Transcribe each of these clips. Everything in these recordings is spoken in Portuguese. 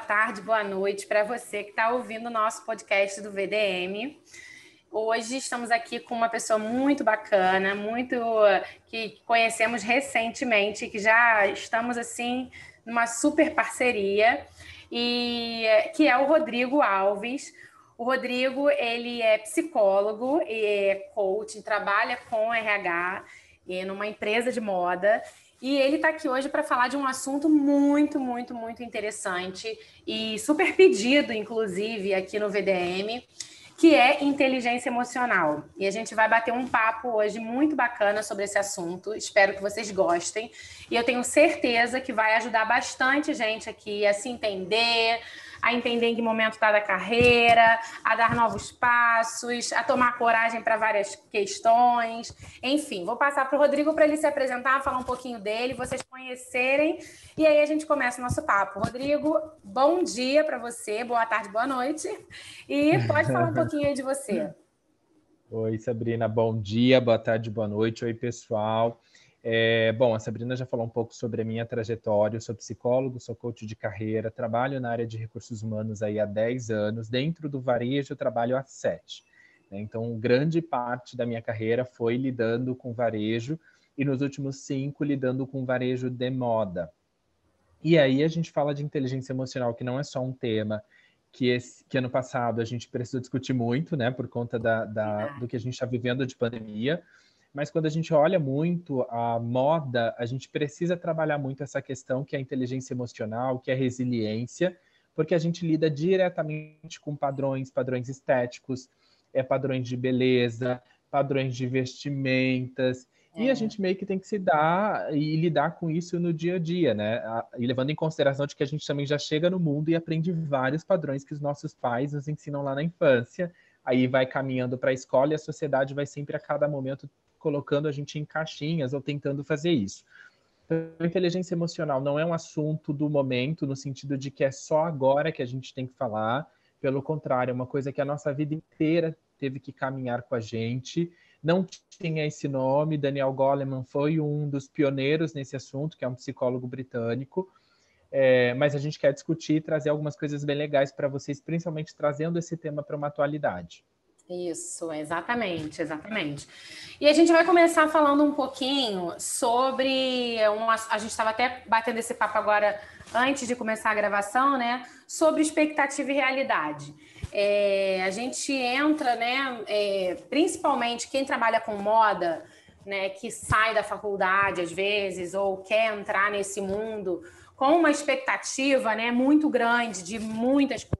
tarde, boa noite para você que está ouvindo o nosso podcast do VDM. Hoje estamos aqui com uma pessoa muito bacana, muito que conhecemos recentemente, que já estamos assim numa super parceria, e que é o Rodrigo Alves. O Rodrigo, ele é psicólogo e é coach, trabalha com RH e numa empresa de moda. E ele está aqui hoje para falar de um assunto muito, muito, muito interessante e super pedido, inclusive, aqui no VDM, que é inteligência emocional. E a gente vai bater um papo hoje muito bacana sobre esse assunto. Espero que vocês gostem. E eu tenho certeza que vai ajudar bastante gente aqui a se entender, a entender em que momento está da carreira, a dar novos passos, a tomar coragem para várias questões. Enfim, vou passar para o Rodrigo para ele se apresentar, falar um pouquinho dele, vocês conhecerem, e aí a gente começa o nosso papo. Rodrigo, bom dia para você, boa tarde, boa noite, e pode falar um pouquinho aí de você. Oi, Sabrina, bom dia, boa tarde, boa noite. Oi, pessoal. É, bom, a Sabrina já falou um pouco sobre a minha trajetória. Eu sou psicólogo, sou coach de carreira, trabalho na área de recursos humanos aí há 10 anos. Dentro do varejo, eu trabalho há 7. Né? Então, grande parte da minha carreira foi lidando com varejo e nos últimos cinco lidando com varejo de moda. E aí a gente fala de inteligência emocional, que não é só um tema que, esse, que ano passado a gente precisou discutir muito, né, por conta da, da do que a gente está vivendo de pandemia mas quando a gente olha muito a moda, a gente precisa trabalhar muito essa questão que é a inteligência emocional, que é a resiliência, porque a gente lida diretamente com padrões, padrões estéticos, é padrões de beleza, padrões de vestimentas, é. e a é. gente meio que tem que se dar e lidar com isso no dia a dia, né? E levando em consideração de que a gente também já chega no mundo e aprende vários padrões que os nossos pais nos ensinam lá na infância, aí vai caminhando para a escola e a sociedade vai sempre a cada momento colocando a gente em caixinhas ou tentando fazer isso. Então, inteligência emocional não é um assunto do momento, no sentido de que é só agora que a gente tem que falar. Pelo contrário, é uma coisa que a nossa vida inteira teve que caminhar com a gente. Não tinha esse nome. Daniel Goleman foi um dos pioneiros nesse assunto, que é um psicólogo britânico. É, mas a gente quer discutir e trazer algumas coisas bem legais para vocês, principalmente trazendo esse tema para uma atualidade. Isso, exatamente, exatamente. E a gente vai começar falando um pouquinho sobre uma, a gente estava até batendo esse papo agora antes de começar a gravação, né? Sobre expectativa e realidade. É, a gente entra, né? É, principalmente quem trabalha com moda, né? Que sai da faculdade às vezes ou quer entrar nesse mundo com uma expectativa, né? Muito grande de muitas coisas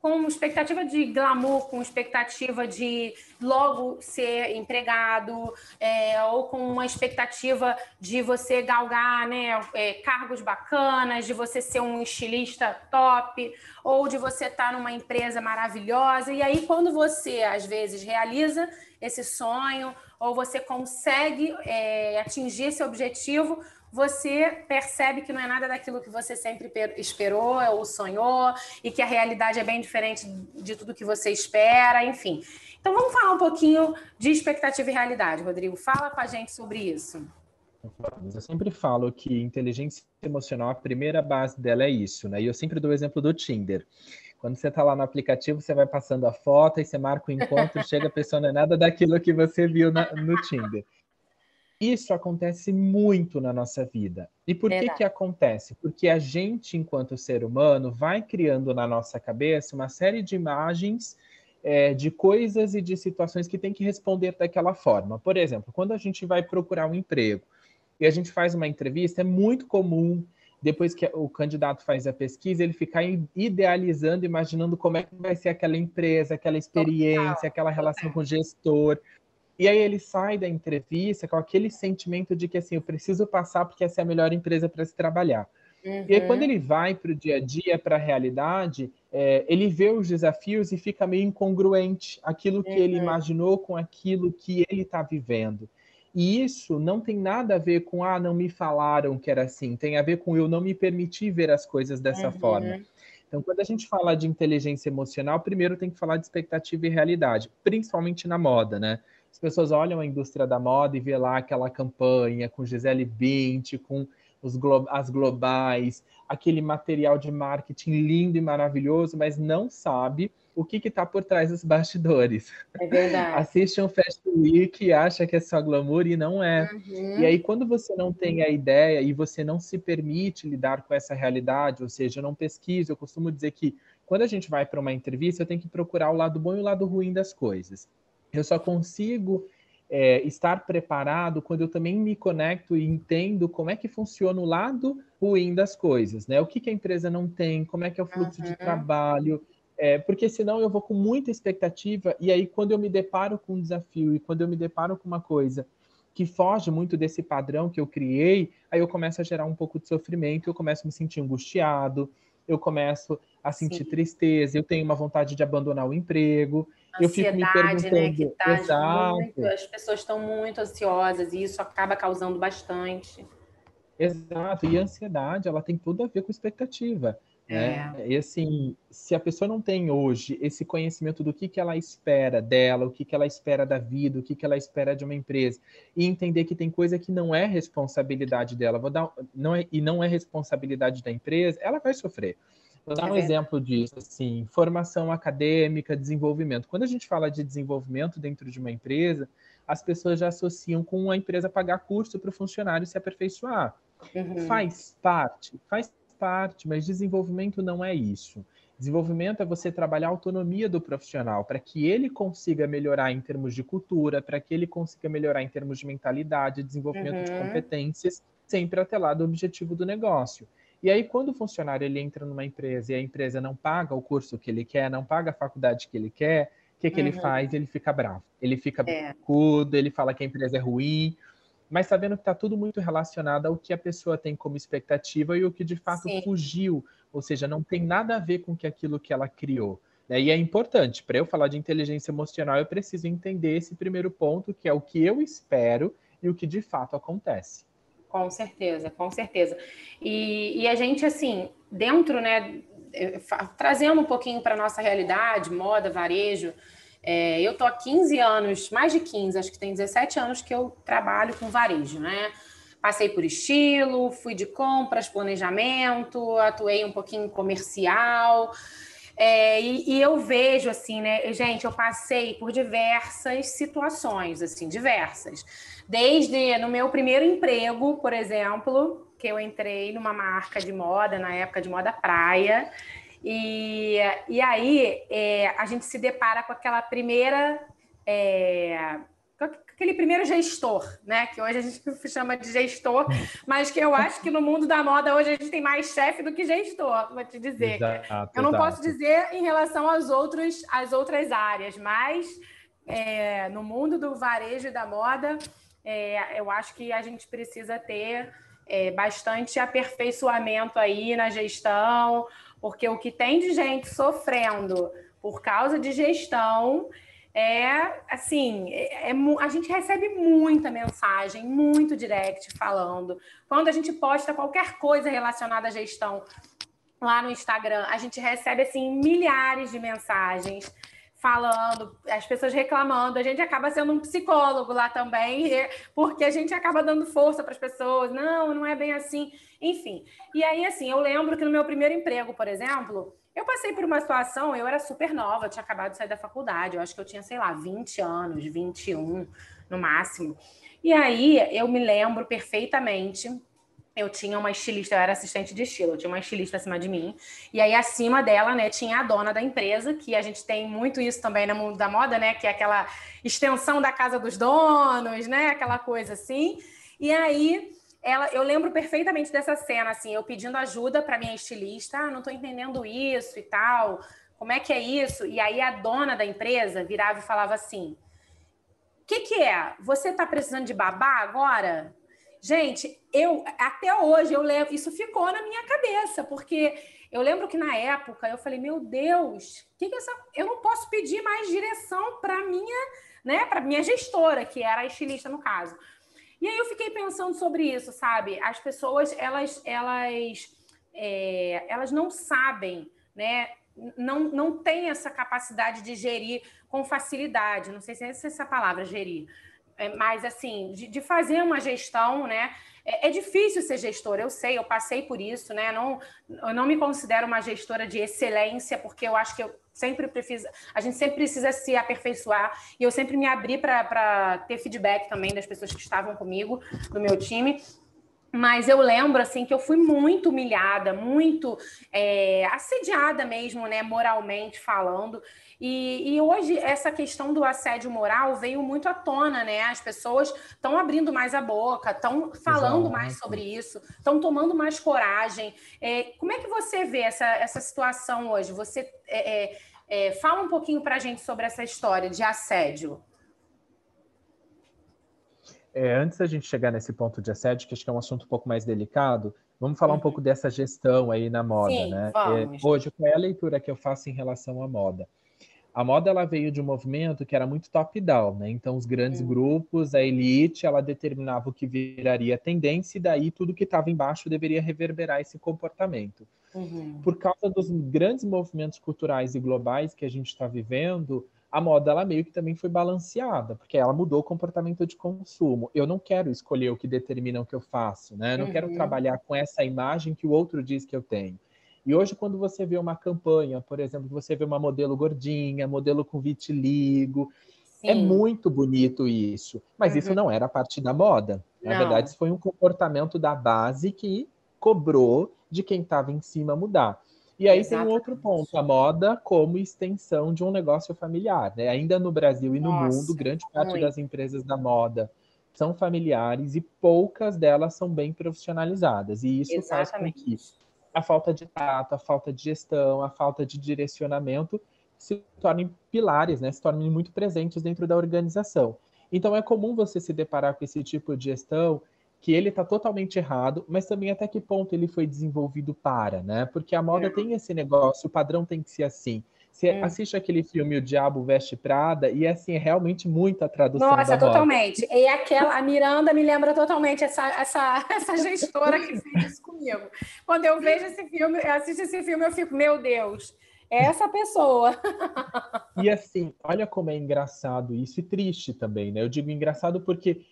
com expectativa de glamour, com expectativa de logo ser empregado, é, ou com uma expectativa de você galgar né, é, cargos bacanas, de você ser um estilista top, ou de você estar numa empresa maravilhosa. E aí, quando você, às vezes, realiza esse sonho, ou você consegue é, atingir esse objetivo, você percebe que não é nada daquilo que você sempre esperou ou sonhou e que a realidade é bem diferente de tudo que você espera, enfim. Então vamos falar um pouquinho de expectativa e realidade, Rodrigo. Fala com a gente sobre isso. Eu sempre falo que inteligência emocional, a primeira base dela é isso, né? E eu sempre dou o exemplo do Tinder. Quando você está lá no aplicativo, você vai passando a foto e você marca o encontro, chega a pessoa não é nada daquilo que você viu na, no Tinder. Isso acontece muito na nossa vida. E por que que acontece? Porque a gente, enquanto ser humano, vai criando na nossa cabeça uma série de imagens é, de coisas e de situações que tem que responder daquela forma. Por exemplo, quando a gente vai procurar um emprego e a gente faz uma entrevista, é muito comum, depois que o candidato faz a pesquisa, ele ficar idealizando, imaginando como é que vai ser aquela empresa, aquela experiência, aquela relação com o gestor. E aí ele sai da entrevista com aquele sentimento de que assim, eu preciso passar porque essa é a melhor empresa para se trabalhar. Uhum. E aí, quando ele vai para o dia a dia, para a realidade, é, ele vê os desafios e fica meio incongruente aquilo que uhum. ele imaginou com aquilo que ele está vivendo. E isso não tem nada a ver com, ah, não me falaram que era assim, tem a ver com eu não me permitir ver as coisas dessa uhum. forma. Então, quando a gente fala de inteligência emocional, primeiro tem que falar de expectativa e realidade, principalmente na moda, né? As pessoas olham a indústria da moda e vê lá aquela campanha com Gisele Bündchen, com os glo as globais, aquele material de marketing lindo e maravilhoso, mas não sabe o que está por trás dos bastidores. É verdade. Assiste um Fast Week e acha que é só glamour e não é. Uhum. E aí, quando você não tem a ideia e você não se permite lidar com essa realidade, ou seja, não pesquisa, eu costumo dizer que quando a gente vai para uma entrevista, eu tenho que procurar o lado bom e o lado ruim das coisas. Eu só consigo é, estar preparado quando eu também me conecto e entendo como é que funciona o lado ruim das coisas, né? O que, que a empresa não tem, como é que é o fluxo uhum. de trabalho, é, porque senão eu vou com muita expectativa e aí quando eu me deparo com um desafio e quando eu me deparo com uma coisa que foge muito desse padrão que eu criei, aí eu começo a gerar um pouco de sofrimento, eu começo a me sentir angustiado, eu começo a sentir Sim. tristeza, eu tenho uma vontade de abandonar o emprego, eu fico me perguntando, né, que tá exato. Muito, as pessoas estão muito ansiosas e isso acaba causando bastante. Exato, e a ansiedade, ela tem tudo a ver com expectativa. Né? É. E assim, se a pessoa não tem hoje esse conhecimento do que, que ela espera dela, o que, que ela espera da vida, o que, que ela espera de uma empresa, e entender que tem coisa que não é responsabilidade dela, vou dar, não é, e não é responsabilidade da empresa, ela vai sofrer. Vou dar é um verdade. exemplo disso, assim, formação acadêmica, desenvolvimento. Quando a gente fala de desenvolvimento dentro de uma empresa, as pessoas já associam com a empresa pagar curso para o funcionário se aperfeiçoar. Uhum. Faz parte, faz parte, mas desenvolvimento não é isso. Desenvolvimento é você trabalhar a autonomia do profissional para que ele consiga melhorar em termos de cultura, para que ele consiga melhorar em termos de mentalidade, desenvolvimento uhum. de competências, sempre atrelado ao objetivo do negócio. E aí, quando o funcionário ele entra numa empresa e a empresa não paga o curso que ele quer, não paga a faculdade que ele quer, o que, que uhum. ele faz? Ele fica bravo. Ele fica é. bicudo, ele fala que a empresa é ruim, mas sabendo que está tudo muito relacionado ao que a pessoa tem como expectativa e o que de fato Sim. fugiu, ou seja, não tem nada a ver com que aquilo que ela criou. Né? E é importante, para eu falar de inteligência emocional, eu preciso entender esse primeiro ponto, que é o que eu espero e o que de fato acontece. Com certeza, com certeza. E, e a gente, assim, dentro, né, trazendo um pouquinho para a nossa realidade, moda, varejo, é, eu tô há 15 anos, mais de 15, acho que tem 17 anos que eu trabalho com varejo, né? Passei por estilo, fui de compras, planejamento, atuei um pouquinho comercial. É, e, e, eu vejo assim, né, gente, eu passei por diversas situações, assim, diversas. Desde no meu primeiro emprego, por exemplo, que eu entrei numa marca de moda, na época de moda praia, e, e aí é, a gente se depara com aquela primeira. É, com aquele primeiro gestor, né? Que hoje a gente chama de gestor, mas que eu acho que no mundo da moda hoje a gente tem mais chefe do que gestor, vou te dizer. Exato, eu não exato. posso dizer em relação às, outros, às outras áreas, mas é, no mundo do varejo e da moda, é, eu acho que a gente precisa ter é, bastante aperfeiçoamento aí na gestão, porque o que tem de gente sofrendo por causa de gestão é assim, é, é, a gente recebe muita mensagem, muito direct falando. Quando a gente posta qualquer coisa relacionada à gestão lá no Instagram, a gente recebe assim milhares de mensagens falando, as pessoas reclamando, a gente acaba sendo um psicólogo lá também, porque a gente acaba dando força para as pessoas, não, não é bem assim, enfim. E aí, assim, eu lembro que no meu primeiro emprego, por exemplo, eu passei por uma situação, eu era super nova, eu tinha acabado de sair da faculdade, eu acho que eu tinha, sei lá, 20 anos, 21 no máximo. E aí eu me lembro perfeitamente eu tinha uma estilista, eu era assistente de estilo, eu tinha uma estilista acima de mim, e aí acima dela, né, tinha a dona da empresa, que a gente tem muito isso também no mundo da moda, né, que é aquela extensão da casa dos donos, né, aquela coisa assim. E aí ela, eu lembro perfeitamente dessa cena, assim, eu pedindo ajuda para minha estilista, ah, não estou entendendo isso e tal, como é que é isso? E aí a dona da empresa virava e falava assim: o que, que é? Você está precisando de babá agora? Gente, eu até hoje eu levo, isso ficou na minha cabeça, porque eu lembro que na época eu falei, meu Deus, que que essa, eu não posso pedir mais direção para minha, né, para minha gestora, que era a estilista no caso. E aí eu fiquei pensando sobre isso, sabe? As pessoas, elas, elas, é, elas não sabem, né? Não, não têm essa capacidade de gerir com facilidade. Não sei se é essa palavra, gerir é, mas assim, de, de, fazer uma gestão, né? é, é, difícil ser gestora, eu sei, eu passei por isso, né? Não, eu não me considero uma gestora de excelência, porque eu acho que eu sempre precisa, a gente sempre precisa se aperfeiçoar, e eu sempre me abri para ter feedback também das pessoas que estavam comigo, do meu time. Mas eu lembro assim que eu fui muito humilhada, muito é, assediada mesmo, né, moralmente falando. E, e, hoje essa questão do assédio moral veio muito à tona, né? As pessoas estão abrindo mais a boca, estão falando Exato. mais sobre isso, estão tomando mais coragem. É, como é que você vê essa, essa situação hoje? Você é, é, é fala um pouquinho para a gente sobre essa história de assédio. É, antes da gente chegar nesse ponto de assédio, que acho que é um assunto um pouco mais delicado, vamos falar uhum. um pouco dessa gestão aí na moda, Sim, né? É, hoje, qual é a leitura que eu faço em relação à moda? A moda ela veio de um movimento que era muito top-down, né? Então, os grandes uhum. grupos, a elite, ela determinava o que viraria tendência, e daí tudo que estava embaixo deveria reverberar esse comportamento. Uhum. Por causa dos grandes movimentos culturais e globais que a gente está vivendo, a moda ela meio que também foi balanceada, porque ela mudou o comportamento de consumo. Eu não quero escolher o que determina o que eu faço, né? Eu não uhum. quero trabalhar com essa imagem que o outro diz que eu tenho. E hoje, quando você vê uma campanha, por exemplo, você vê uma modelo gordinha, modelo com vitiligo, é Sim. é muito bonito isso. Mas uhum. isso não era parte da moda. Na não. verdade, isso foi um comportamento da base que cobrou de quem estava em cima mudar. E aí Exatamente. tem um outro ponto, a moda como extensão de um negócio familiar. Né? Ainda no Brasil e no Nossa, mundo, grande parte muito. das empresas da moda são familiares e poucas delas são bem profissionalizadas. E isso Exatamente. faz com que a falta de tato, a falta de gestão, a falta de direcionamento se tornem pilares, né? Se tornem muito presentes dentro da organização. Então é comum você se deparar com esse tipo de gestão que ele está totalmente errado, mas também até que ponto ele foi desenvolvido para, né? Porque a moda é. tem esse negócio, o padrão tem que ser assim. Você é. assiste aquele filme O Diabo Veste Prada e assim, é realmente muita tradução. Nossa, totalmente. E aquela, a Miranda me lembra totalmente essa, essa, essa gestora que fez isso comigo. Quando eu vejo esse filme, eu assisto esse filme, eu fico, meu Deus, é essa pessoa. E assim, olha como é engraçado isso e triste também, né? Eu digo engraçado porque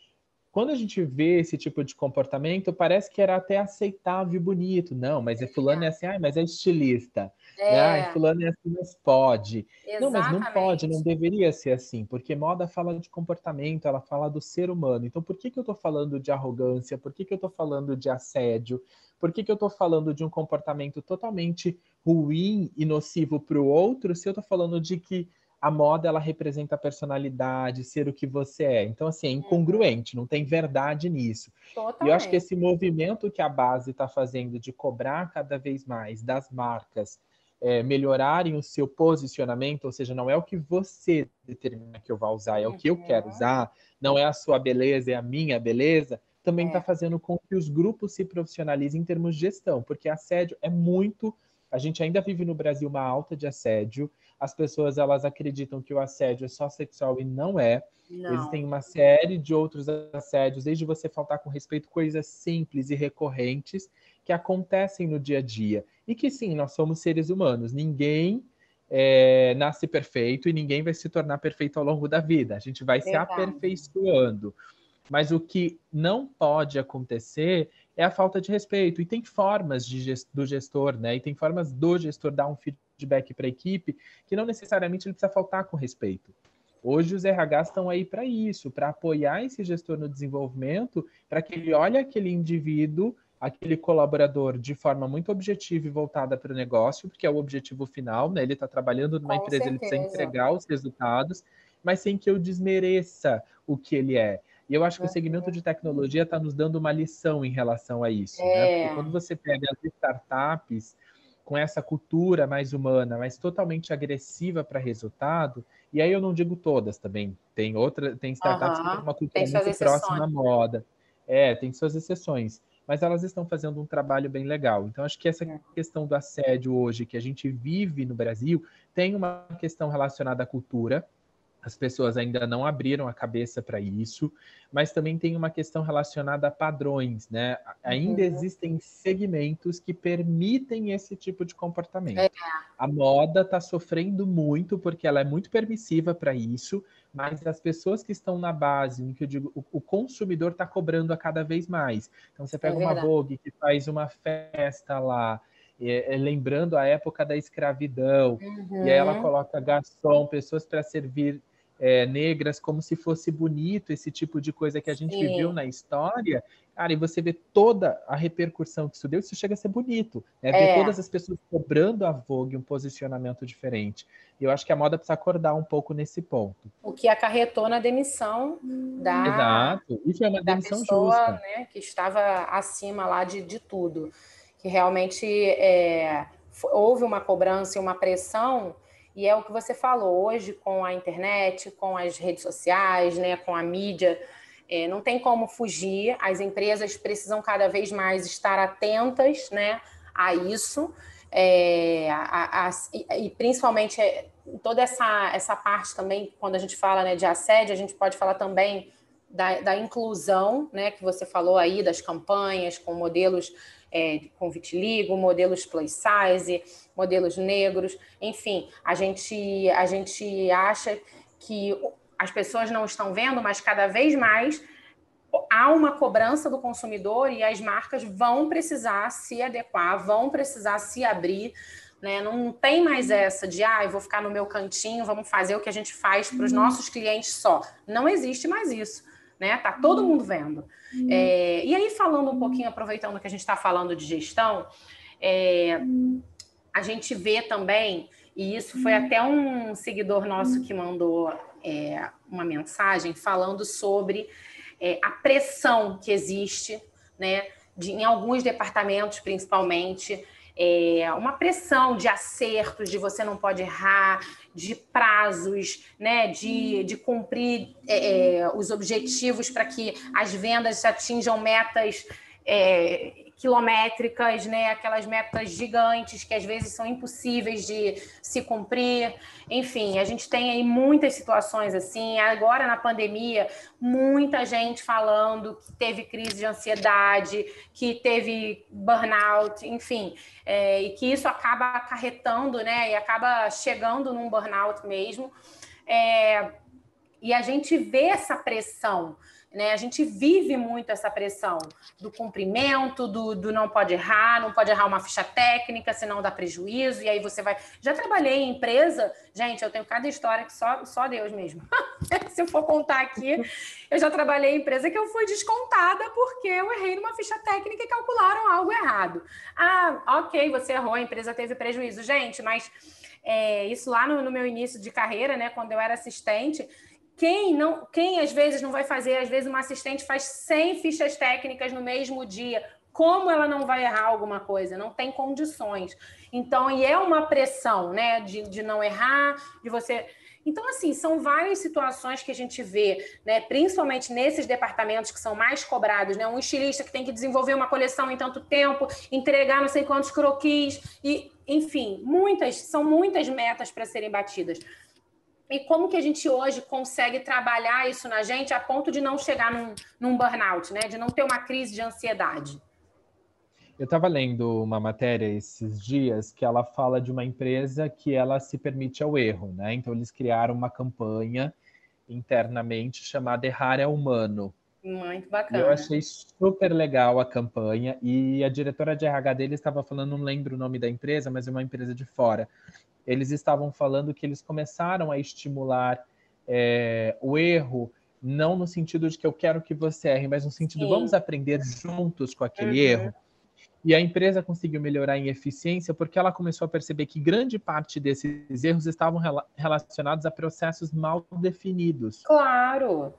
quando a gente vê esse tipo de comportamento, parece que era até aceitável e bonito. Não, mas é fulano é assim, ah, mas é estilista. É. Ah, fulano é assim, mas pode. Exatamente. Não, mas não pode, não deveria ser assim, porque moda fala de comportamento, ela fala do ser humano. Então, por que, que eu estou falando de arrogância? Por que, que eu estou falando de assédio? Por que, que eu estou falando de um comportamento totalmente ruim e nocivo para o outro, se eu estou falando de que a moda ela representa a personalidade, ser o que você é. Então, assim, é uhum. incongruente, não tem verdade nisso. Totalmente. E eu acho que esse movimento que a base está fazendo de cobrar cada vez mais das marcas é, melhorarem o seu posicionamento, ou seja, não é o que você determina que eu vou usar, é uhum. o que eu quero uhum. usar, não é a sua beleza, é a minha beleza, também está é. fazendo com que os grupos se profissionalizem em termos de gestão, porque assédio é muito. A gente ainda vive no Brasil uma alta de assédio as pessoas elas acreditam que o assédio é só sexual e não é. Não. Existem uma série de outros assédios, desde você faltar com respeito coisas simples e recorrentes que acontecem no dia a dia. E que sim, nós somos seres humanos. Ninguém é, nasce perfeito e ninguém vai se tornar perfeito ao longo da vida. A gente vai Verdade. se aperfeiçoando. Mas o que não pode acontecer é a falta de respeito. E tem formas gest do gestor, né? E tem formas do gestor dar um feedback para a equipe que não necessariamente ele precisa faltar com respeito. Hoje os RHs estão aí para isso, para apoiar esse gestor no desenvolvimento, para que ele olhe aquele indivíduo, aquele colaborador de forma muito objetiva e voltada para o negócio, porque é o objetivo final, né? Ele está trabalhando numa com empresa, certeza. ele precisa entregar os resultados, mas sem que eu desmereça o que ele é. E eu acho que o segmento de tecnologia está nos dando uma lição em relação a isso. É. Né? Porque quando você pega as startups com essa cultura mais humana, mas totalmente agressiva para resultado, e aí eu não digo todas também, tem outra, tem startups uhum. que têm uma cultura muito próxima à moda. É, tem suas exceções, mas elas estão fazendo um trabalho bem legal. Então, acho que essa é. questão do assédio hoje que a gente vive no Brasil tem uma questão relacionada à cultura, as pessoas ainda não abriram a cabeça para isso, mas também tem uma questão relacionada a padrões, né? Ainda uhum. existem segmentos que permitem esse tipo de comportamento. É. A moda está sofrendo muito porque ela é muito permissiva para isso. mas as pessoas que estão na base, no que eu digo, o, o consumidor está cobrando a cada vez mais. Então você pega é uma Vogue que faz uma festa lá, é, é, lembrando a época da escravidão, uhum. e aí ela uhum. coloca garçom, pessoas para servir é, negras, como se fosse bonito esse tipo de coisa que a gente Sim. viu na história. Cara, e você vê toda a repercussão que isso deu, isso chega a ser bonito. Né? Ver é. todas as pessoas cobrando a Vogue um posicionamento diferente. E eu acho que a moda precisa acordar um pouco nesse ponto. O que acarretou na demissão da. Exato. Isso é uma demissão pessoa, justa. Né, que estava acima lá de, de tudo. Que realmente é, houve uma cobrança e uma pressão e é o que você falou hoje com a internet, com as redes sociais, né, com a mídia. É, não tem como fugir, as empresas precisam cada vez mais estar atentas né, a isso. É, a, a, e, principalmente é, toda essa, essa parte também, quando a gente fala né, de assédio, a gente pode falar também da, da inclusão, né, que você falou aí, das campanhas com modelos é, com vitiligo, modelos plus size, modelos negros, enfim, a gente, a gente acha que as pessoas não estão vendo, mas cada vez mais há uma cobrança do consumidor e as marcas vão precisar se adequar, vão precisar se abrir. Né? Não tem mais essa de, ah, eu vou ficar no meu cantinho, vamos fazer o que a gente faz para os uhum. nossos clientes só. Não existe mais isso né? Tá todo mundo vendo. Uhum. É, e aí, falando um pouquinho, aproveitando que a gente está falando de gestão, é, a gente vê também, e isso foi até um seguidor nosso que mandou é, uma mensagem falando sobre é, a pressão que existe, né? De, em alguns departamentos, principalmente, é, uma pressão de acertos, de você não pode errar, de prazos, né, de, de cumprir é, é os objetivos para que as vendas atinjam metas é, quilométricas, né? Aquelas metas gigantes que às vezes são impossíveis de se cumprir. Enfim, a gente tem aí muitas situações assim. Agora na pandemia, muita gente falando que teve crise de ansiedade, que teve burnout, enfim, é, e que isso acaba acarretando, né? E acaba chegando num burnout mesmo. É, e a gente vê essa pressão né? A gente vive muito essa pressão do cumprimento, do, do não pode errar, não pode errar uma ficha técnica, senão dá prejuízo, e aí você vai. Já trabalhei em empresa, gente, eu tenho cada história que só, só Deus mesmo. Se eu for contar aqui, eu já trabalhei em empresa que eu fui descontada porque eu errei numa ficha técnica e calcularam algo errado. Ah, ok, você errou, a empresa teve prejuízo. Gente, mas é, isso lá no, no meu início de carreira, né, quando eu era assistente quem não, quem às vezes não vai fazer, às vezes uma assistente faz 100 fichas técnicas no mesmo dia. Como ela não vai errar alguma coisa? Não tem condições. Então, e é uma pressão, né, de, de não errar, de você. Então, assim, são várias situações que a gente vê, né, principalmente nesses departamentos que são mais cobrados, né, um estilista que tem que desenvolver uma coleção em tanto tempo, entregar não sei quantos croquis, e, enfim, muitas, são muitas metas para serem batidas. E como que a gente hoje consegue trabalhar isso na gente a ponto de não chegar num, num burnout, né? De não ter uma crise de ansiedade? Eu estava lendo uma matéria esses dias que ela fala de uma empresa que ela se permite ao erro, né? Então eles criaram uma campanha internamente chamada Errar é Humano. Muito bacana. Eu achei super legal a campanha e a diretora de RH dele estava falando, não lembro o nome da empresa, mas é uma empresa de fora eles estavam falando que eles começaram a estimular é, o erro, não no sentido de que eu quero que você erre, mas no sentido Sim. vamos aprender juntos com aquele uhum. erro. E a empresa conseguiu melhorar em eficiência porque ela começou a perceber que grande parte desses erros estavam rela relacionados a processos mal definidos. Claro.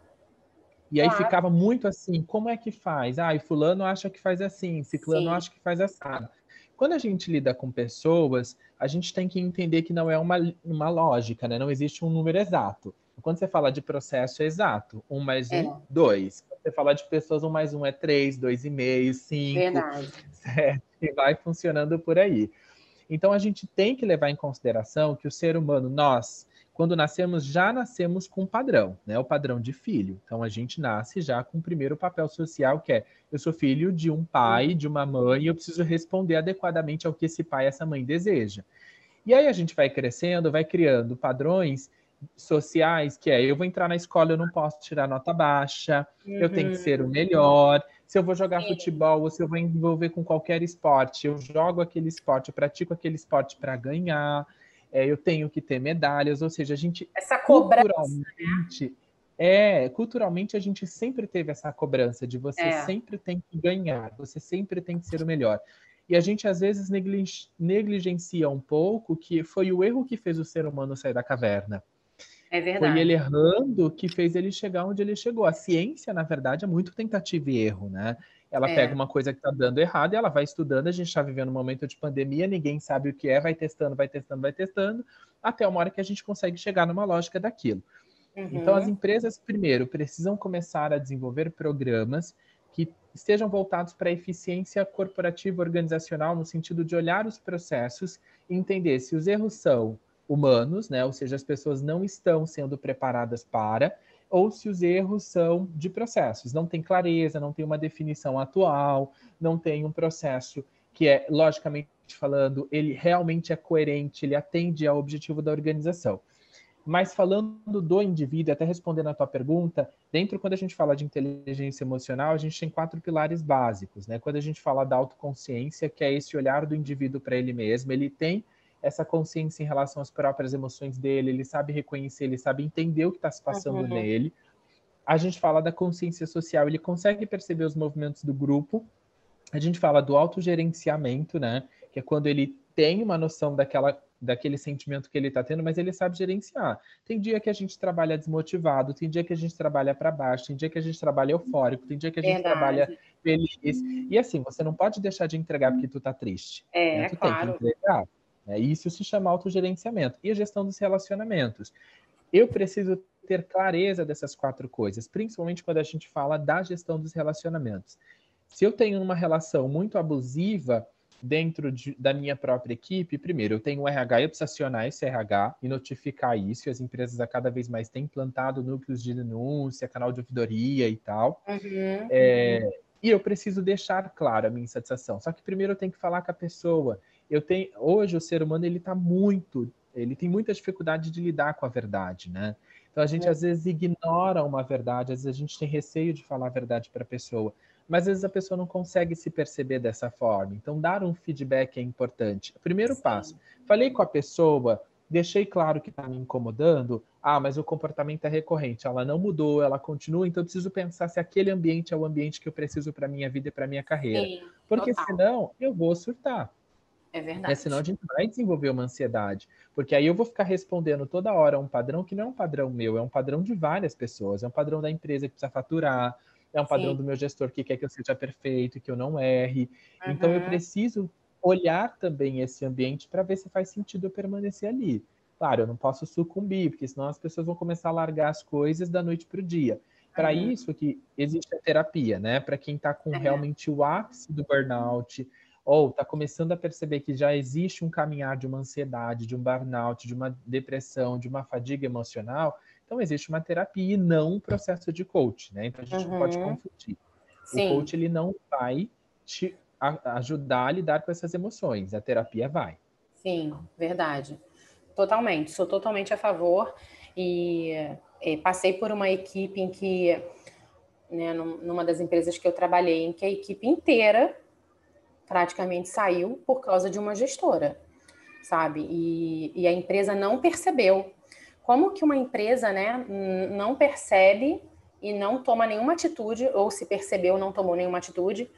E aí ficava muito assim, como é que faz? Ah, e fulano acha que faz assim, ciclano Sim. acha que faz assado. Quando a gente lida com pessoas, a gente tem que entender que não é uma, uma lógica, né? Não existe um número exato. Quando você fala de processo, é exato. Um mais um, é. dois. Quando você fala de pessoas, um mais um é três, dois e meio, cinco, Verdade. sete, e vai funcionando por aí. Então, a gente tem que levar em consideração que o ser humano, nós, quando nascemos, já nascemos com um padrão, né? O padrão de filho. Então a gente nasce já com o primeiro papel social, que é eu sou filho de um pai, de uma mãe, e eu preciso responder adequadamente ao que esse pai e essa mãe deseja. E aí a gente vai crescendo, vai criando padrões sociais, que é eu vou entrar na escola, eu não posso tirar nota baixa, uhum. eu tenho que ser o uhum. melhor. Se eu vou jogar Sim. futebol ou se eu vou envolver com qualquer esporte, eu jogo aquele esporte, eu pratico aquele esporte para ganhar, é, eu tenho que ter medalhas, ou seja, a gente essa cobrança, culturalmente, né? é, culturalmente a gente sempre teve essa cobrança de você é. sempre tem que ganhar, você sempre tem que ser o melhor. E a gente às vezes negligencia um pouco que foi o erro que fez o ser humano sair da caverna. É verdade. Foi ele errando que fez ele chegar onde ele chegou. A ciência, na verdade, é muito tentativa e erro, né? Ela é. pega uma coisa que está dando errado e ela vai estudando. A gente está vivendo um momento de pandemia, ninguém sabe o que é, vai testando, vai testando, vai testando, até uma hora que a gente consegue chegar numa lógica daquilo. Uhum. Então, as empresas, primeiro, precisam começar a desenvolver programas que estejam voltados para a eficiência corporativa organizacional, no sentido de olhar os processos e entender se os erros são humanos, né? ou seja, as pessoas não estão sendo preparadas para, ou se os erros são de processos. Não tem clareza, não tem uma definição atual, não tem um processo que é, logicamente falando, ele realmente é coerente, ele atende ao objetivo da organização. Mas falando do indivíduo, até respondendo a tua pergunta, dentro quando a gente fala de inteligência emocional, a gente tem quatro pilares básicos, né? Quando a gente fala da autoconsciência, que é esse olhar do indivíduo para ele mesmo, ele tem essa consciência em relação às próprias emoções dele, ele sabe reconhecer, ele sabe entender o que está se passando uhum. nele. A gente fala da consciência social, ele consegue perceber os movimentos do grupo. A gente fala do autogerenciamento, né? Que é quando ele tem uma noção daquela daquele sentimento que ele está tendo, mas ele sabe gerenciar. Tem dia que a gente trabalha desmotivado, tem dia que a gente trabalha para baixo, tem dia que a gente trabalha eufórico, tem dia que a gente Verdade. trabalha feliz. E assim, você não pode deixar de entregar porque tu tá triste. É, né? Tu claro. tem que entregar. Né? Isso se chama autogerenciamento. E a gestão dos relacionamentos. Eu preciso ter clareza dessas quatro coisas, principalmente quando a gente fala da gestão dos relacionamentos. Se eu tenho uma relação muito abusiva, dentro de, da minha própria equipe, primeiro, eu tenho o RH, eu preciso acionar esse RH e notificar isso, e as empresas a cada vez mais têm implantado núcleos de denúncia, canal de ouvidoria e tal. Uhum. É, e eu preciso deixar claro a minha insatisfação. Só que primeiro eu tenho que falar com a pessoa. Eu tenho, hoje o ser humano ele está muito, ele tem muita dificuldade de lidar com a verdade, né? Então a gente é. às vezes ignora uma verdade, às vezes a gente tem receio de falar a verdade para a pessoa mas às vezes a pessoa não consegue se perceber dessa forma. Então, dar um feedback é importante. Primeiro Sim. passo. Falei com a pessoa, deixei claro que está me incomodando. Ah, mas o comportamento é recorrente. Ela não mudou, ela continua. Então, eu preciso pensar se aquele ambiente é o ambiente que eu preciso para minha vida e para minha carreira. Sim, Porque total. senão eu vou surtar. É verdade. É, senão a gente vai desenvolver uma ansiedade. Porque aí eu vou ficar respondendo toda hora um padrão que não é um padrão meu, é um padrão de várias pessoas. É um padrão da empresa que precisa faturar, é um padrão Sim. do meu gestor que quer que eu seja perfeito, que eu não erre. Uhum. Então eu preciso olhar também esse ambiente para ver se faz sentido eu permanecer ali. Claro, eu não posso sucumbir, porque senão as pessoas vão começar a largar as coisas da noite para o dia. Para uhum. isso que existe a terapia, né? Para quem está com uhum. realmente o ápice do burnout, ou está começando a perceber que já existe um caminhar de uma ansiedade, de um burnout, de uma depressão, de uma fadiga emocional, então, existe uma terapia e não um processo de coach, né? Então, a gente uhum. não pode confundir. Sim. O coach, ele não vai te ajudar a lidar com essas emoções. A terapia vai. Sim, verdade. Totalmente. Sou totalmente a favor. E, e passei por uma equipe em que, né, numa das empresas que eu trabalhei, em que a equipe inteira praticamente saiu por causa de uma gestora, sabe? E, e a empresa não percebeu como que uma empresa né, não percebe e não toma nenhuma atitude, ou se percebeu, não tomou nenhuma atitude,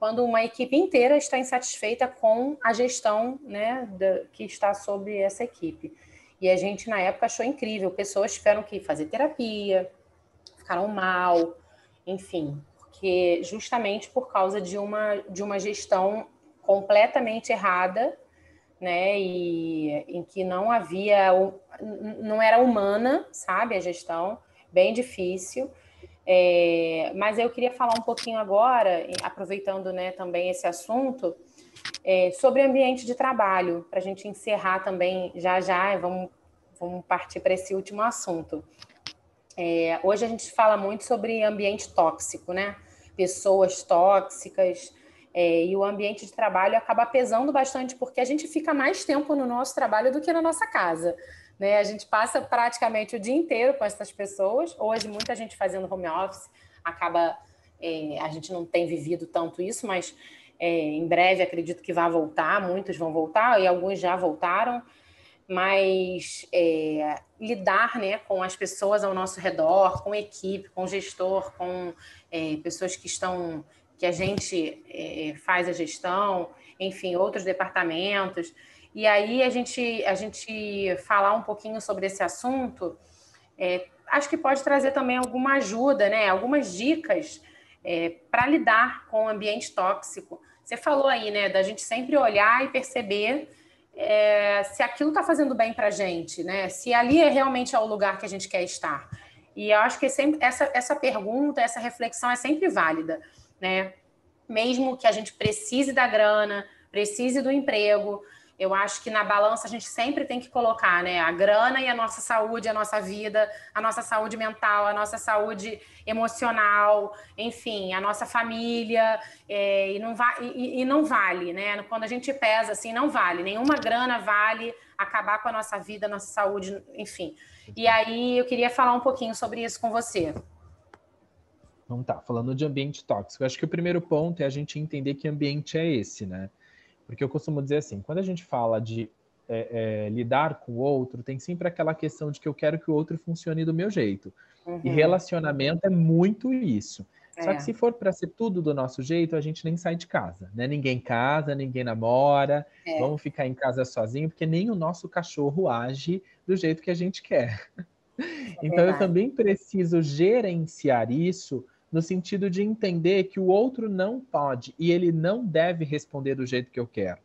quando uma equipe inteira está insatisfeita com a gestão né, da, que está sobre essa equipe. E a gente, na época, achou incrível. Pessoas tiveram que fazer terapia, ficaram mal, enfim, porque justamente por causa de uma, de uma gestão completamente errada né? E em que não havia, não era humana, sabe, a gestão, bem difícil. É, mas eu queria falar um pouquinho agora, aproveitando né, também esse assunto, é, sobre ambiente de trabalho, para a gente encerrar também já já, vamos, vamos partir para esse último assunto. É, hoje a gente fala muito sobre ambiente tóxico, né? Pessoas tóxicas, É, e o ambiente de trabalho acaba pesando bastante, porque a gente fica mais tempo no nosso trabalho do que na nossa casa. Né? A gente passa praticamente o dia inteiro com essas pessoas. Hoje, muita gente fazendo home office acaba. É, a gente não tem vivido tanto isso, mas é, em breve acredito que vai voltar. Muitos vão voltar e alguns já voltaram. Mas é, lidar né, com as pessoas ao nosso redor, com equipe, com gestor, com é, pessoas que estão que a gente é, faz a gestão, enfim, outros departamentos. E aí a gente, a gente falar um pouquinho sobre esse assunto, é, acho que pode trazer também alguma ajuda, né? Algumas dicas é, para lidar com o ambiente tóxico. Você falou aí, né, da gente sempre olhar e perceber é, se aquilo está fazendo bem para a gente, né? Se ali é realmente é o lugar que a gente quer estar. E eu acho que sempre, essa, essa pergunta, essa reflexão é sempre válida, né? Mesmo que a gente precise da grana, precise do emprego, eu acho que na balança a gente sempre tem que colocar, né? A grana e a nossa saúde, a nossa vida, a nossa saúde mental, a nossa saúde emocional, enfim, a nossa família. É, e, não va e, e não vale, né? Quando a gente pesa assim, não vale. Nenhuma grana vale acabar com a nossa vida, nossa saúde, enfim. E aí eu queria falar um pouquinho sobre isso com você. Então tá, falando de ambiente tóxico, acho que o primeiro ponto é a gente entender que ambiente é esse, né? Porque eu costumo dizer assim, quando a gente fala de é, é, lidar com o outro, tem sempre aquela questão de que eu quero que o outro funcione do meu jeito. Uhum. E relacionamento é muito isso. É. Só que se for para ser tudo do nosso jeito, a gente nem sai de casa, né? Ninguém casa, ninguém namora, é. vamos ficar em casa sozinho, porque nem o nosso cachorro age do jeito que a gente quer. É então eu também preciso gerenciar isso no sentido de entender que o outro não pode e ele não deve responder do jeito que eu quero.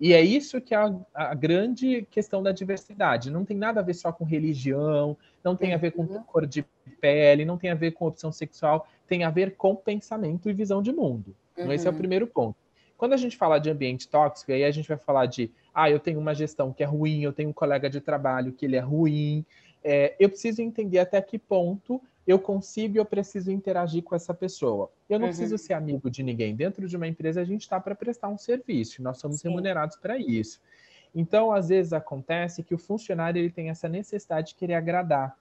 E é isso que é a, a, grande questão da diversidade. Não tem nada a ver só com religião, não tem a ver com uhum. cor de pele, não tem a ver com opção sexual, tem a ver com pensamento e visão de mundo. Então, esse é o uhum. primeiro ponto. Quando a gente fala de ambiente tóxico, aí a gente vai falar de, ah, eu tenho uma gestão que é ruim, eu tenho um colega de trabalho que ele é ruim. É, eu preciso entender até que ponto eu consigo e eu preciso interagir com essa pessoa. Eu não uhum. preciso ser amigo de ninguém. Dentro de uma empresa, a gente está para prestar um serviço, nós somos Sim. remunerados para isso. Então, às vezes acontece que o funcionário ele tem essa necessidade de querer agradar.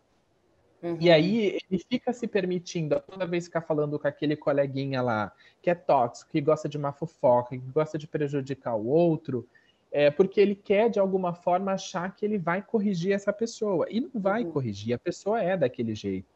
Uhum. E aí ele fica se permitindo, toda vez ficar falando com aquele coleguinha lá, que é tóxico, que gosta de uma fofoca, que gosta de prejudicar o outro, é porque ele quer, de alguma forma, achar que ele vai corrigir essa pessoa. E não vai uhum. corrigir, a pessoa é daquele jeito.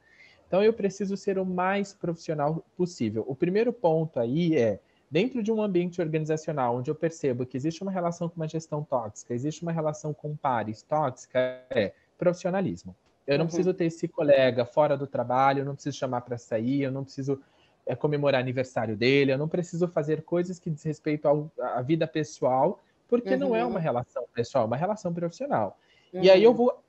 Então eu preciso ser o mais profissional possível. O primeiro ponto aí é dentro de um ambiente organizacional onde eu percebo que existe uma relação com uma gestão tóxica, existe uma relação com pares tóxica, é profissionalismo. Eu não uhum. preciso ter esse colega fora do trabalho, eu não preciso chamar para sair, eu não preciso é, comemorar aniversário dele, eu não preciso fazer coisas que diz respeito à vida pessoal, porque uhum. não é uma uhum. relação pessoal, é uma relação profissional. Uhum. E aí eu uhum. vou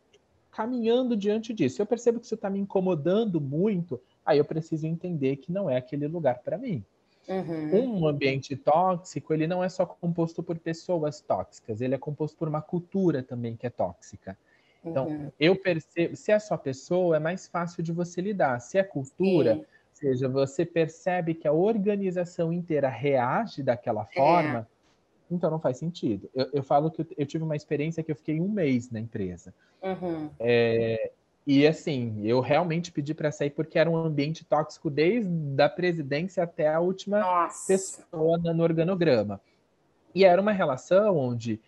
caminhando diante disso. Eu percebo que isso está me incomodando muito, aí eu preciso entender que não é aquele lugar para mim. Uhum. Um ambiente tóxico, ele não é só composto por pessoas tóxicas, ele é composto por uma cultura também que é tóxica. Então, uhum. eu percebo, se é só pessoa, é mais fácil de você lidar. Se é cultura, Sim. ou seja, você percebe que a organização inteira reage daquela é. forma. Então não faz sentido. Eu, eu falo que eu, eu, tive uma experiência que eu fiquei um mês na empresa. Uhum. É, e assim, eu realmente pedi para sair porque era um ambiente tóxico desde a presidência até a última Nossa. pessoa no organograma. E era uma relação onde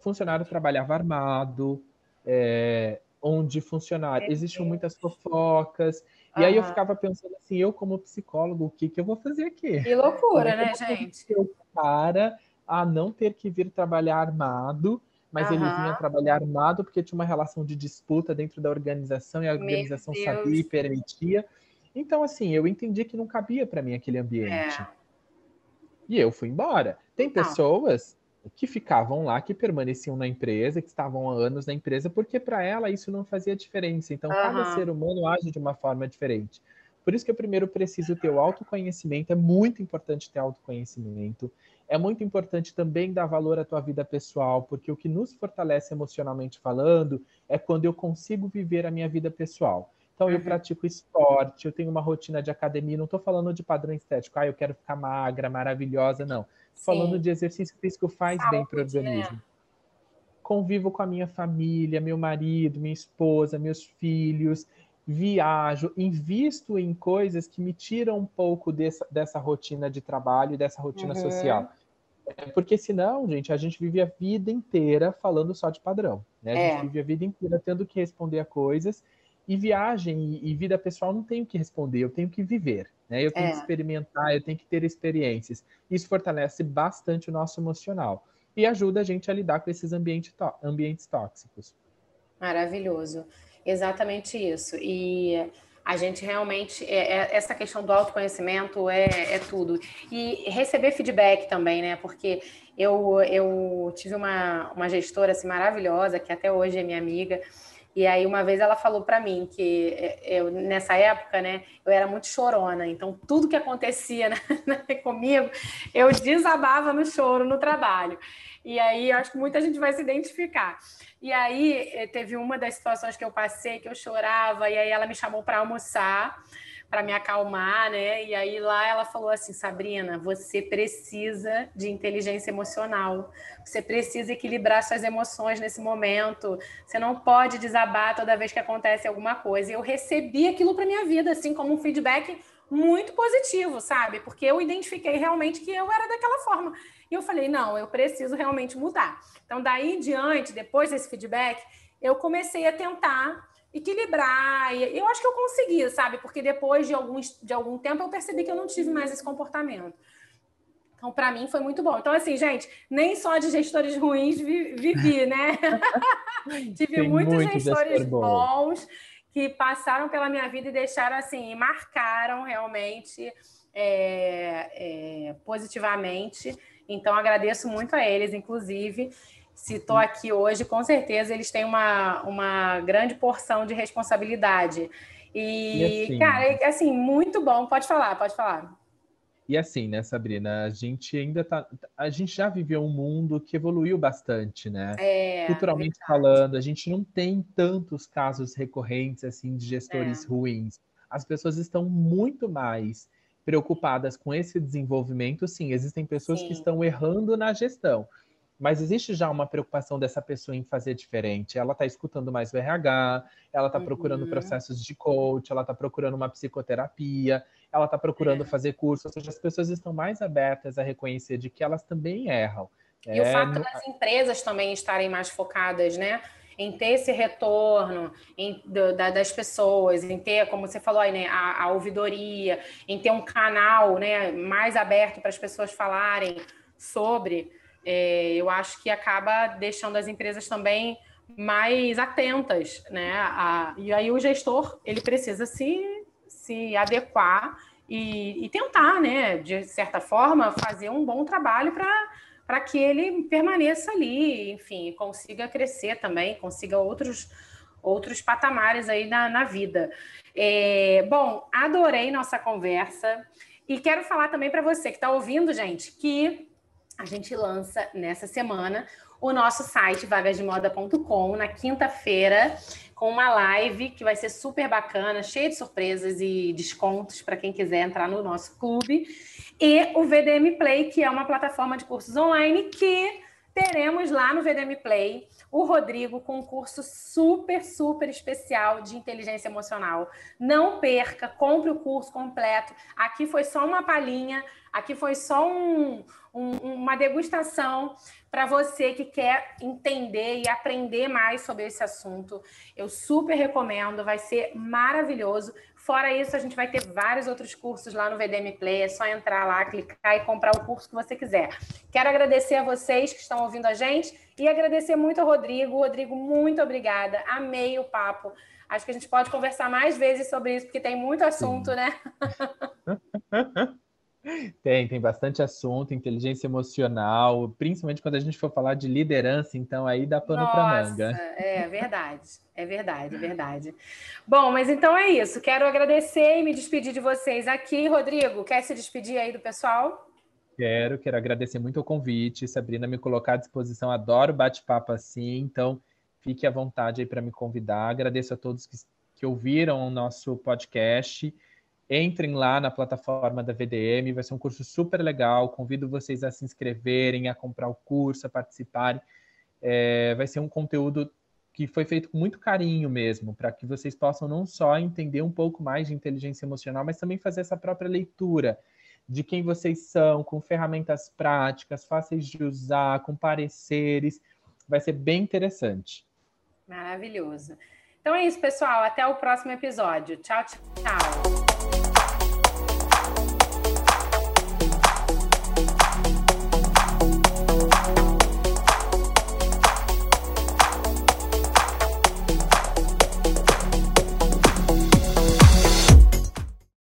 funcionário trabalhava armado, é, onde funcionário existiam muitas fofocas. E aí eu ficava pensando assim, eu como psicólogo, o que, que eu vou fazer aqui? Que loucura, né, gente? Para a não ter que vir trabalhar armado mas uhum. ele vinha trabalhar armado porque tinha uma relação de disputa dentro da organização e a organização sabia e permitia. Então, assim, eu entendi que não cabia para mim aquele ambiente. É. E eu fui embora. Tem então. pessoas que ficavam lá, que permaneciam na empresa, que estavam há anos na empresa, porque para ela isso não fazia diferença. Então, uhum. cada ser humano age de uma forma diferente. Por isso que eu primeiro preciso ter o autoconhecimento, é muito importante ter autoconhecimento. É muito importante também dar valor à tua vida pessoal, porque o que nos fortalece emocionalmente falando é quando eu consigo viver a minha vida pessoal. Então, uhum. eu pratico esporte, eu tenho uma rotina de academia, não estou falando de padrão estético, ah, eu quero ficar magra, maravilhosa, não. Estou falando de exercício físico faz Saúde, bem para o organismo. É. Convivo com a minha família, meu marido, minha esposa, meus filhos, viajo, invisto em coisas que me tiram um pouco dessa, dessa rotina de trabalho e dessa rotina uhum. social. É porque senão, gente, a gente vive a vida inteira falando só de padrão. Né? A é. gente vive a vida inteira tendo que responder a coisas e viagem e, vida pessoal não tenho que responder, eu tenho que viver, né? Eu tenho é. que experimentar, eu tenho que ter experiências. Isso fortalece bastante o nosso emocional e ajuda a gente a lidar com esses ambiente ambientes tóxicos. Maravilhoso, exatamente isso. E a gente realmente, é, é, essa questão do autoconhecimento é, é, tudo. E receber feedback também, né? Porque eu, eu tive uma, uma gestora assim, maravilhosa, que até hoje é minha amiga, e aí uma vez ela falou para mim que é, eu nessa época, né, eu era muito chorona, então tudo que acontecia né, comigo, eu desabava no choro no trabalho. E aí acho que muita gente vai se identificar. E aí eh, teve uma das situações que eu passei que eu chorava e aí ela me chamou para almoçar para me acalmar, né? E aí lá ela falou assim, Sabrina, você precisa de inteligência emocional. Você precisa equilibrar suas emoções nesse momento. Você não pode desabar toda vez que acontece alguma coisa. E eu recebi aquilo para minha vida, assim como um feedback muito positivo, sabe? Porque eu identifiquei realmente que eu era daquela forma. E eu falei, não, eu preciso realmente mudar. Então, daí em diante, depois desse feedback, eu comecei a tentar equilibrar. E eu acho que eu consegui, sabe? Porque depois de, alguns, de algum tempo eu percebi que eu não tive mais esse comportamento. Então, para mim, foi muito bom. Então, assim, gente, nem só de gestores ruins vivi, né? Tive Tem muitos muito gestores bons que passaram pela minha vida e deixaram, assim, marcaram realmente é, é, positivamente. Então, agradeço muito a eles, inclusive se estou aqui hoje, com certeza eles têm uma, uma grande porção de responsabilidade. E, e assim, cara, é, assim, muito bom. Pode falar, pode falar. E assim, né, Sabrina, a gente ainda tá. A gente já viveu um mundo que evoluiu bastante, né? É, Culturalmente verdade. falando, a gente não tem tantos casos recorrentes assim de gestores é. ruins. As pessoas estão muito mais preocupadas com esse desenvolvimento. Sim, existem pessoas Sim. que estão errando na gestão mas existe já uma preocupação dessa pessoa em fazer diferente. Ela está escutando mais o RH, ela está uhum. procurando processos de coach, ela está procurando uma psicoterapia, ela está procurando é. fazer curso, ou seja, as pessoas estão mais abertas a reconhecer de que elas também erram. E é, o fato no... das empresas também estarem mais focadas, né? Em ter esse retorno em, do, da, das pessoas, em ter, como você falou aí, né, a, a ouvidoria, em ter um canal né, mais aberto para as pessoas falarem sobre é, eu acho que acaba deixando as empresas também mais atentas, né? A, e aí o gestor ele precisa se, se adequar e, e tentar, né? De certa forma, fazer um bom trabalho para que ele permaneça ali, enfim, consiga crescer também, consiga outros outros patamares aí na, na vida. É, bom, adorei nossa conversa e quero falar também para você que está ouvindo, gente, que a gente lança nessa semana o nosso site vagasdemoda.com na quinta-feira com uma live que vai ser super bacana, cheia de surpresas e descontos para quem quiser entrar no nosso clube. E o VDM Play, que é uma plataforma de cursos online que teremos lá no VDM Play o Rodrigo com um curso super, super especial de inteligência emocional. Não perca, compre o curso completo. Aqui foi só uma palhinha, aqui foi só um, um, uma degustação para você que quer entender e aprender mais sobre esse assunto. Eu super recomendo, vai ser maravilhoso. Fora isso, a gente vai ter vários outros cursos lá no VDM Play. É só entrar lá, clicar e comprar o curso que você quiser. Quero agradecer a vocês que estão ouvindo a gente e agradecer muito ao Rodrigo. Rodrigo, muito obrigada. Amei o papo. Acho que a gente pode conversar mais vezes sobre isso, porque tem muito assunto, né? Tem, tem bastante assunto, inteligência emocional, principalmente quando a gente for falar de liderança, então aí dá pano para manga. É verdade, é verdade, é verdade. Bom, mas então é isso. Quero agradecer e me despedir de vocês aqui. Rodrigo, quer se despedir aí do pessoal? Quero, quero agradecer muito o convite, Sabrina, me colocar à disposição. Adoro bate-papo assim, então fique à vontade aí para me convidar. Agradeço a todos que que ouviram o nosso podcast. Entrem lá na plataforma da VDM, vai ser um curso super legal. Convido vocês a se inscreverem, a comprar o curso, a participarem. É, vai ser um conteúdo que foi feito com muito carinho mesmo, para que vocês possam não só entender um pouco mais de inteligência emocional, mas também fazer essa própria leitura de quem vocês são, com ferramentas práticas, fáceis de usar, com pareceres. Vai ser bem interessante. Maravilhoso. Então é isso, pessoal. Até o próximo episódio. Tchau, tchau.